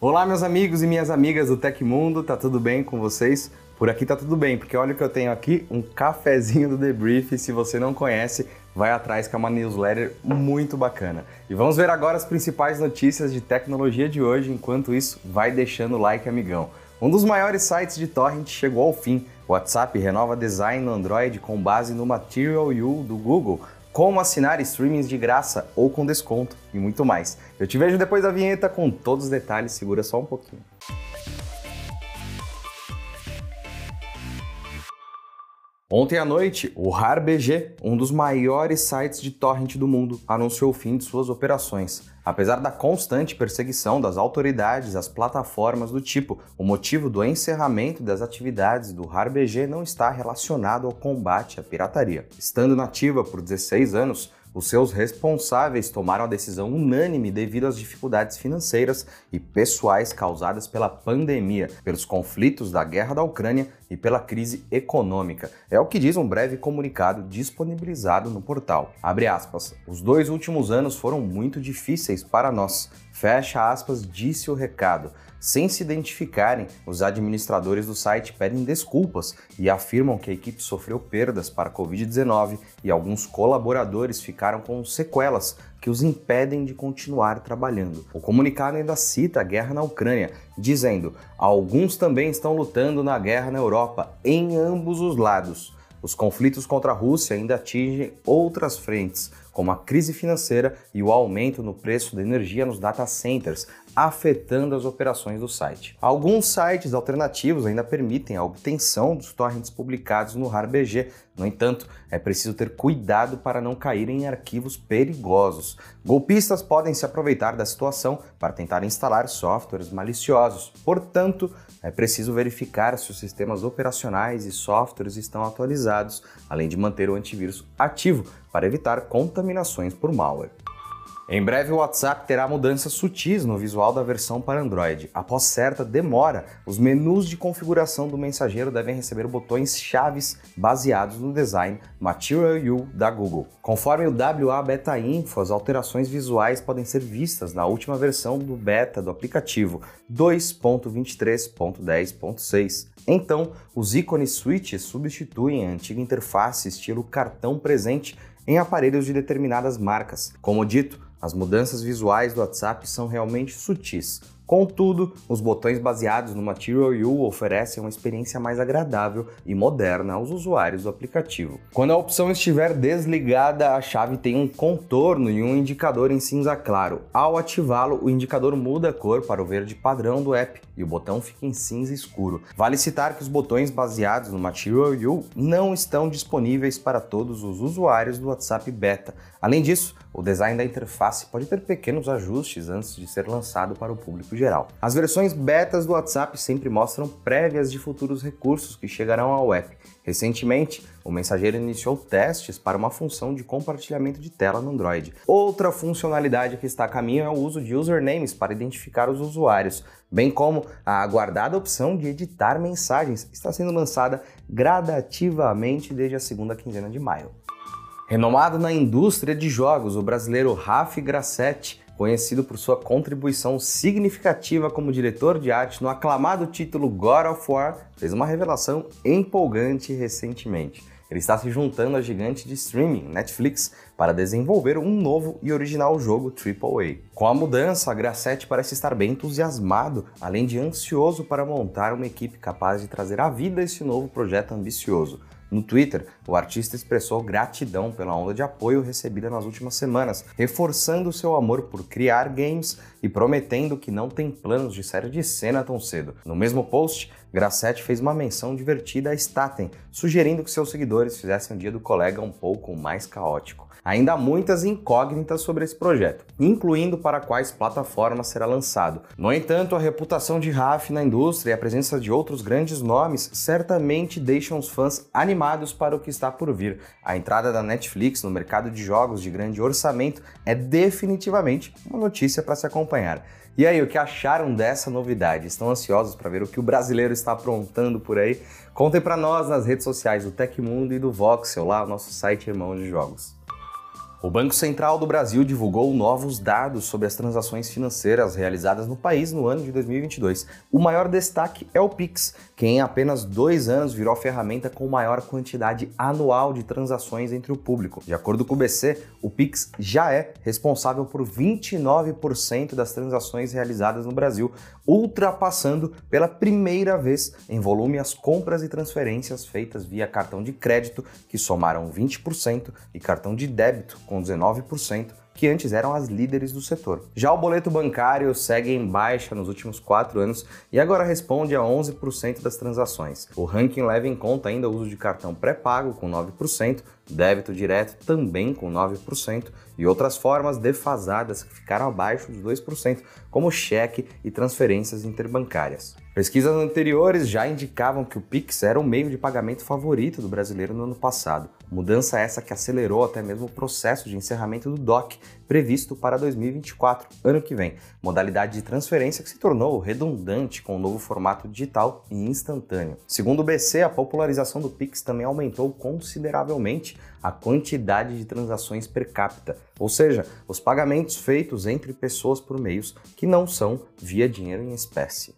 Olá, meus amigos e minhas amigas do Tecmundo, tá tudo bem com vocês? Por aqui tá tudo bem, porque olha o que eu tenho aqui, um cafezinho do Debrief. Se você não conhece, vai atrás que é uma newsletter muito bacana. E vamos ver agora as principais notícias de tecnologia de hoje. Enquanto isso, vai deixando o like, amigão. Um dos maiores sites de torrent chegou ao fim. O WhatsApp renova design no Android com base no Material You do Google como assinar streamings de graça ou com desconto e muito mais. Eu te vejo depois da vinheta com todos os detalhes, segura só um pouquinho. Ontem à noite, o RarBG, um dos maiores sites de torrent do mundo, anunciou o fim de suas operações. Apesar da constante perseguição das autoridades às plataformas do tipo, o motivo do encerramento das atividades do RarBG não está relacionado ao combate à pirataria. Estando nativa por 16 anos, os seus responsáveis tomaram a decisão unânime devido às dificuldades financeiras e pessoais causadas pela pandemia, pelos conflitos da guerra da Ucrânia e pela crise econômica. É o que diz um breve comunicado disponibilizado no portal. Abre aspas. Os dois últimos anos foram muito difíceis para nós. Fecha aspas, disse o recado. Sem se identificarem, os administradores do site pedem desculpas e afirmam que a equipe sofreu perdas para a Covid-19 e alguns colaboradores ficaram com sequelas que os impedem de continuar trabalhando. O comunicado ainda cita a guerra na Ucrânia, dizendo: alguns também estão lutando na guerra na Europa, em ambos os lados. Os conflitos contra a Rússia ainda atingem outras frentes, como a crise financeira e o aumento no preço da energia nos data centers, afetando as operações do site. Alguns sites alternativos ainda permitem a obtenção dos torrents publicados no RARBG, no entanto, é preciso ter cuidado para não cair em arquivos perigosos. Golpistas podem se aproveitar da situação para tentar instalar softwares maliciosos. Portanto, é preciso verificar se os sistemas operacionais e softwares estão atualizados, além de manter o antivírus ativo para evitar contaminações por malware. Em breve, o WhatsApp terá mudanças sutis no visual da versão para Android. Após certa demora, os menus de configuração do mensageiro devem receber botões chaves baseados no design Material You da Google. Conforme o WA Beta Info, as alterações visuais podem ser vistas na última versão do beta do aplicativo 2.23.10.6. Então, os ícones switches substituem a antiga interface estilo cartão presente em aparelhos de determinadas marcas. Como dito, as mudanças visuais do WhatsApp são realmente sutis, Contudo, os botões baseados no Material You oferecem uma experiência mais agradável e moderna aos usuários do aplicativo. Quando a opção estiver desligada, a chave tem um contorno e um indicador em cinza claro. Ao ativá-lo, o indicador muda a cor para o verde padrão do app e o botão fica em cinza escuro. Vale citar que os botões baseados no Material You não estão disponíveis para todos os usuários do WhatsApp Beta. Além disso, o design da interface pode ter pequenos ajustes antes de ser lançado para o público geral. As versões betas do WhatsApp sempre mostram prévias de futuros recursos que chegarão ao app. Recentemente, o mensageiro iniciou testes para uma função de compartilhamento de tela no Android. Outra funcionalidade que está a caminho é o uso de usernames para identificar os usuários, bem como a aguardada opção de editar mensagens, está sendo lançada gradativamente desde a segunda quinzena de maio. Renomado na indústria de jogos, o brasileiro Raf Grassetti conhecido por sua contribuição significativa como diretor de arte no aclamado título God of War, fez uma revelação empolgante recentemente. Ele está se juntando à gigante de streaming, Netflix, para desenvolver um novo e original jogo AAA. Com a mudança, a parece estar bem entusiasmado, além de ansioso para montar uma equipe capaz de trazer à vida esse novo projeto ambicioso. No Twitter, o artista expressou gratidão pela onda de apoio recebida nas últimas semanas, reforçando seu amor por criar games e prometendo que não tem planos de sair de cena tão cedo. No mesmo post, Grassetti fez uma menção divertida a Staten, sugerindo que seus seguidores fizessem o dia do colega um pouco mais caótico. Ainda há muitas incógnitas sobre esse projeto, incluindo para quais plataformas será lançado. No entanto, a reputação de Raf na indústria e a presença de outros grandes nomes certamente deixam os fãs animados para o que está por vir. A entrada da Netflix no mercado de jogos de grande orçamento é definitivamente uma notícia para se acompanhar. E aí, o que acharam dessa novidade? Estão ansiosos para ver o que o brasileiro está aprontando por aí? Contem para nós nas redes sociais do Tecmundo e do Voxel, lá, o nosso site irmão de jogos. O Banco Central do Brasil divulgou novos dados sobre as transações financeiras realizadas no país no ano de 2022. O maior destaque é o Pix, que em apenas dois anos virou a ferramenta com maior quantidade anual de transações entre o público. De acordo com o BC, o Pix já é responsável por 29% das transações realizadas no Brasil, ultrapassando pela primeira vez em volume as compras e transferências feitas via cartão de crédito, que somaram 20%, e cartão de débito, com 19%, que antes eram as líderes do setor. Já o boleto bancário segue em baixa nos últimos quatro anos e agora responde a 11% das transações. O ranking leva em conta ainda o uso de cartão pré-pago, com 9%, débito direto também com 9% e outras formas defasadas que ficaram abaixo dos 2%, como cheque e transferências interbancárias. Pesquisas anteriores já indicavam que o Pix era o meio de pagamento favorito do brasileiro no ano passado. Mudança essa que acelerou até mesmo o processo de encerramento do DOC, previsto para 2024, ano que vem. Modalidade de transferência que se tornou redundante com o novo formato digital e instantâneo. Segundo o BC, a popularização do Pix também aumentou consideravelmente a quantidade de transações per capita, ou seja, os pagamentos feitos entre pessoas por meios que não são via dinheiro em espécie.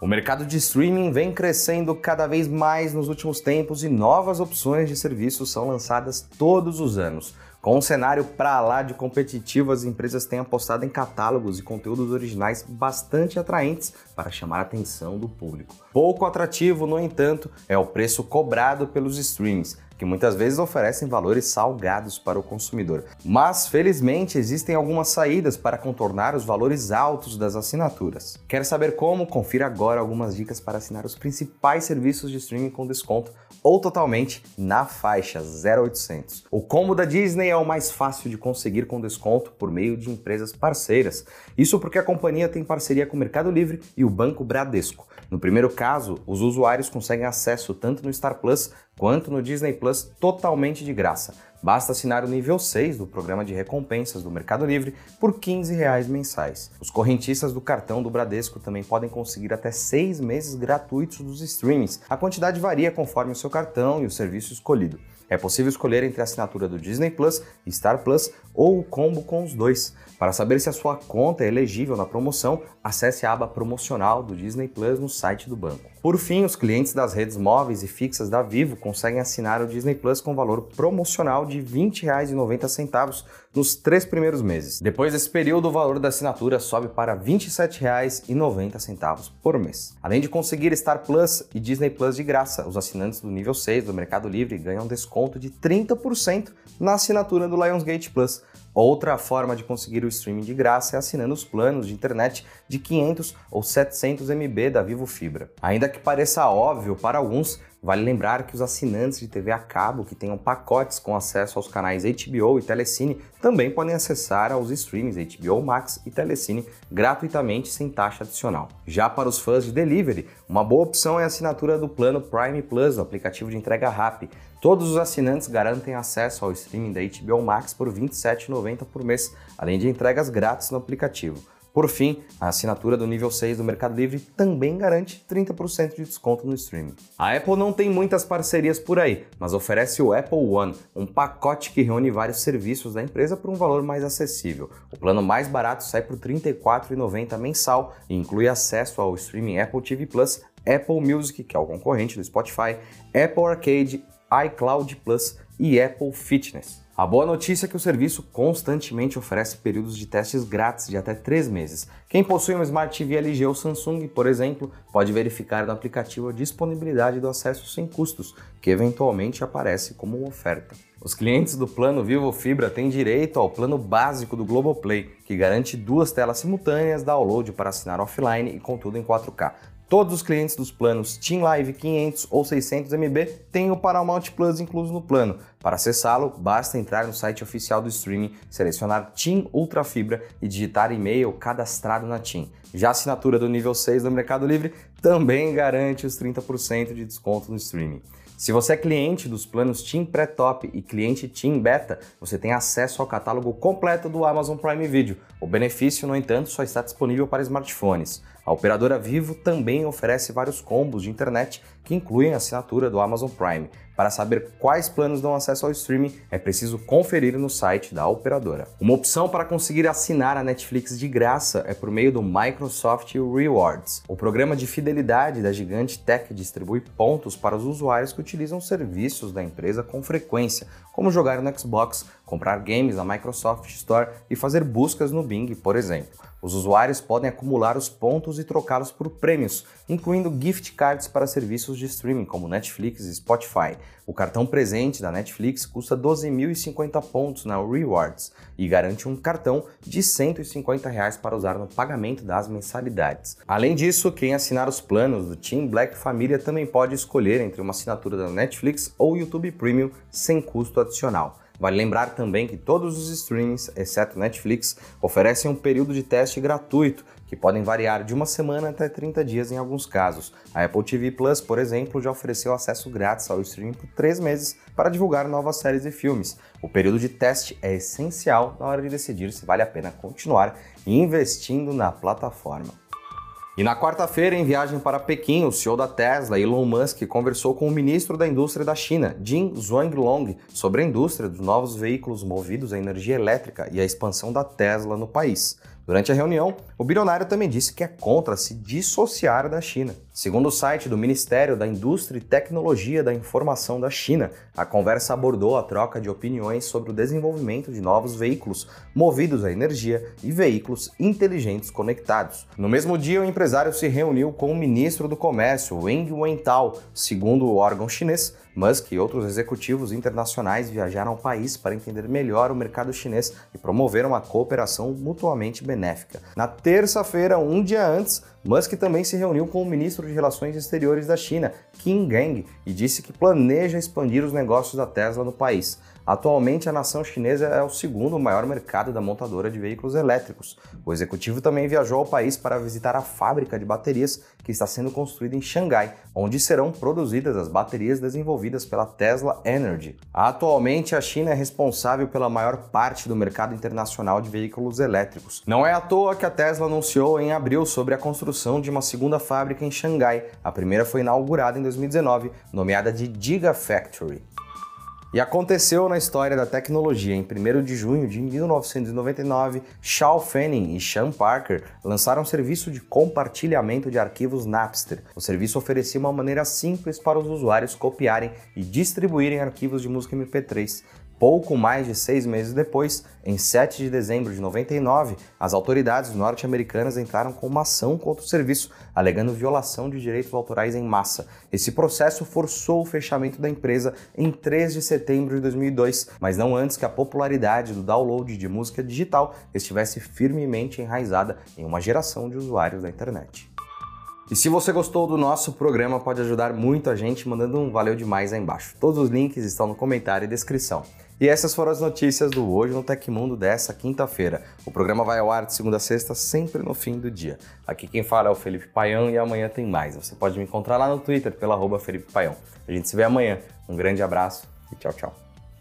O mercado de streaming vem crescendo cada vez mais nos últimos tempos e novas opções de serviços são lançadas todos os anos. Com um cenário para lá de competitivo, as empresas têm apostado em catálogos e conteúdos originais bastante atraentes para chamar a atenção do público. Pouco atrativo, no entanto, é o preço cobrado pelos streams, que muitas vezes oferecem valores salgados para o consumidor. Mas, felizmente, existem algumas saídas para contornar os valores altos das assinaturas. Quer saber como? Confira agora algumas dicas para assinar os principais serviços de streaming com desconto ou totalmente na faixa 0800. O combo da Disney é o mais fácil de conseguir com desconto por meio de empresas parceiras. Isso porque a companhia tem parceria com o Mercado Livre e o Banco Bradesco. No primeiro caso, os usuários conseguem acesso tanto no Star Plus quanto no Disney Plus totalmente de graça. Basta assinar o nível 6 do programa de recompensas do Mercado Livre por 15 reais mensais. Os correntistas do cartão do Bradesco também podem conseguir até seis meses gratuitos dos streamings. A quantidade varia conforme o seu cartão e o serviço escolhido. É possível escolher entre a assinatura do Disney Plus, Star Plus ou o combo com os dois. Para saber se a sua conta é elegível na promoção, acesse a aba promocional do Disney Plus no site do banco. Por fim, os clientes das redes móveis e fixas da Vivo conseguem assinar o Disney Plus com valor promocional de R$ 20,90 nos três primeiros meses. Depois desse período, o valor da assinatura sobe para R$ 27,90 por mês. Além de conseguir Star Plus e Disney Plus de graça, os assinantes do nível 6 do Mercado Livre ganham desconto de 30% na assinatura do Lionsgate Plus. Outra forma de conseguir o streaming de graça é assinando os planos de internet de 500 ou 700 MB da Vivo Fibra. Ainda que pareça óbvio para alguns, Vale lembrar que os assinantes de TV a cabo que tenham pacotes com acesso aos canais HBO e Telecine também podem acessar aos streams HBO Max e Telecine gratuitamente sem taxa adicional. Já para os fãs de delivery, uma boa opção é a assinatura do plano Prime Plus, o aplicativo de entrega rápida. Todos os assinantes garantem acesso ao streaming da HBO Max por R$ 27,90 por mês, além de entregas grátis no aplicativo. Por fim, a assinatura do nível 6 do Mercado Livre também garante 30% de desconto no streaming. A Apple não tem muitas parcerias por aí, mas oferece o Apple One, um pacote que reúne vários serviços da empresa por um valor mais acessível. O plano mais barato sai por R$ 34,90 mensal e inclui acesso ao streaming Apple TV Plus, Apple Music, que é o concorrente do Spotify, Apple Arcade, iCloud Plus e Apple Fitness. A boa notícia é que o serviço constantemente oferece períodos de testes grátis de até 3 meses. Quem possui uma Smart TV LG ou Samsung, por exemplo, pode verificar no aplicativo a disponibilidade do acesso sem custos, que eventualmente aparece como oferta. Os clientes do plano Vivo Fibra têm direito ao plano básico do Globoplay, que garante duas telas simultâneas, download para assinar offline e contudo em 4K. Todos os clientes dos planos Team Live 500 ou 600 MB têm o Paramount Plus incluso no plano. Para acessá-lo, basta entrar no site oficial do streaming, selecionar Team Ultra Fibra e digitar e-mail cadastrado na Team. Já a assinatura do nível 6 do Mercado Livre também garante os 30% de desconto no streaming. Se você é cliente dos planos Team Pré-Top e cliente Team Beta, você tem acesso ao catálogo completo do Amazon Prime Video. O benefício, no entanto, só está disponível para smartphones. A operadora Vivo também oferece vários combos de internet que incluem a assinatura do Amazon Prime. Para saber quais planos dão acesso ao streaming, é preciso conferir no site da operadora. Uma opção para conseguir assinar a Netflix de graça é por meio do Microsoft Rewards. O programa de fidelidade da gigante tech distribui pontos para os usuários que utilizam serviços da empresa com frequência, como jogar no Xbox, comprar games na Microsoft Store e fazer buscas no Bing, por exemplo. Os usuários podem acumular os pontos e trocá-los por prêmios, incluindo gift cards para serviços de streaming como Netflix e Spotify. O cartão presente da Netflix custa 12.050 pontos na Rewards e garante um cartão de 150 reais para usar no pagamento das mensalidades. Além disso, quem assinar os planos do Team Black Família também pode escolher entre uma assinatura da Netflix ou YouTube Premium sem custo adicional. Vale lembrar também que todos os streamings, exceto Netflix, oferecem um período de teste gratuito, que podem variar de uma semana até 30 dias em alguns casos. A Apple TV Plus, por exemplo, já ofereceu acesso grátis ao streaming por três meses para divulgar novas séries e filmes. O período de teste é essencial na hora de decidir se vale a pena continuar investindo na plataforma. E na quarta-feira, em viagem para Pequim, o CEO da Tesla, Elon Musk, conversou com o ministro da Indústria da China, Jin Zhuanglong, sobre a indústria dos novos veículos movidos a energia elétrica e a expansão da Tesla no país. Durante a reunião, o bilionário também disse que é contra se dissociar da China. Segundo o site do Ministério da Indústria e Tecnologia da Informação da China, a conversa abordou a troca de opiniões sobre o desenvolvimento de novos veículos movidos a energia e veículos inteligentes conectados. No mesmo dia, o empresário se reuniu com o ministro do Comércio, Wang Wentao. Segundo o órgão chinês, Musk e outros executivos internacionais viajaram ao país para entender melhor o mercado chinês e promover uma cooperação mutuamente benéfica. Na terça-feira, um dia antes, Musk também se reuniu com o ministro de Relações Exteriores da China, Qin Gang, e disse que planeja expandir os negócios da Tesla no país. Atualmente, a nação chinesa é o segundo maior mercado da montadora de veículos elétricos. O executivo também viajou ao país para visitar a fábrica de baterias que está sendo construída em Xangai, onde serão produzidas as baterias desenvolvidas pela Tesla Energy. Atualmente, a China é responsável pela maior parte do mercado internacional de veículos elétricos. Não é à toa que a Tesla anunciou em abril sobre a construção de uma segunda fábrica em Xangai. A primeira foi inaugurada em 2019, nomeada de Gigafactory. E aconteceu na história da tecnologia. Em 1 de junho de 1999, Shaw Fanning e Sean Parker lançaram um serviço de compartilhamento de arquivos Napster. O serviço oferecia uma maneira simples para os usuários copiarem e distribuírem arquivos de música MP3. Pouco mais de seis meses depois, em 7 de dezembro de 99, as autoridades norte-americanas entraram com uma ação contra o serviço, alegando violação de direitos autorais em massa. Esse processo forçou o fechamento da empresa em 3 de setembro de 2002, mas não antes que a popularidade do download de música digital estivesse firmemente enraizada em uma geração de usuários da internet. E se você gostou do nosso programa, pode ajudar muito a gente mandando um valeu demais aí embaixo. Todos os links estão no comentário e descrição. E essas foram as notícias do Hoje no Tecmundo dessa quinta-feira. O programa vai ao ar de segunda a sexta, sempre no fim do dia. Aqui quem fala é o Felipe Paião e amanhã tem mais. Você pode me encontrar lá no Twitter pela arroba Felipe Paião. A gente se vê amanhã. Um grande abraço e tchau, tchau.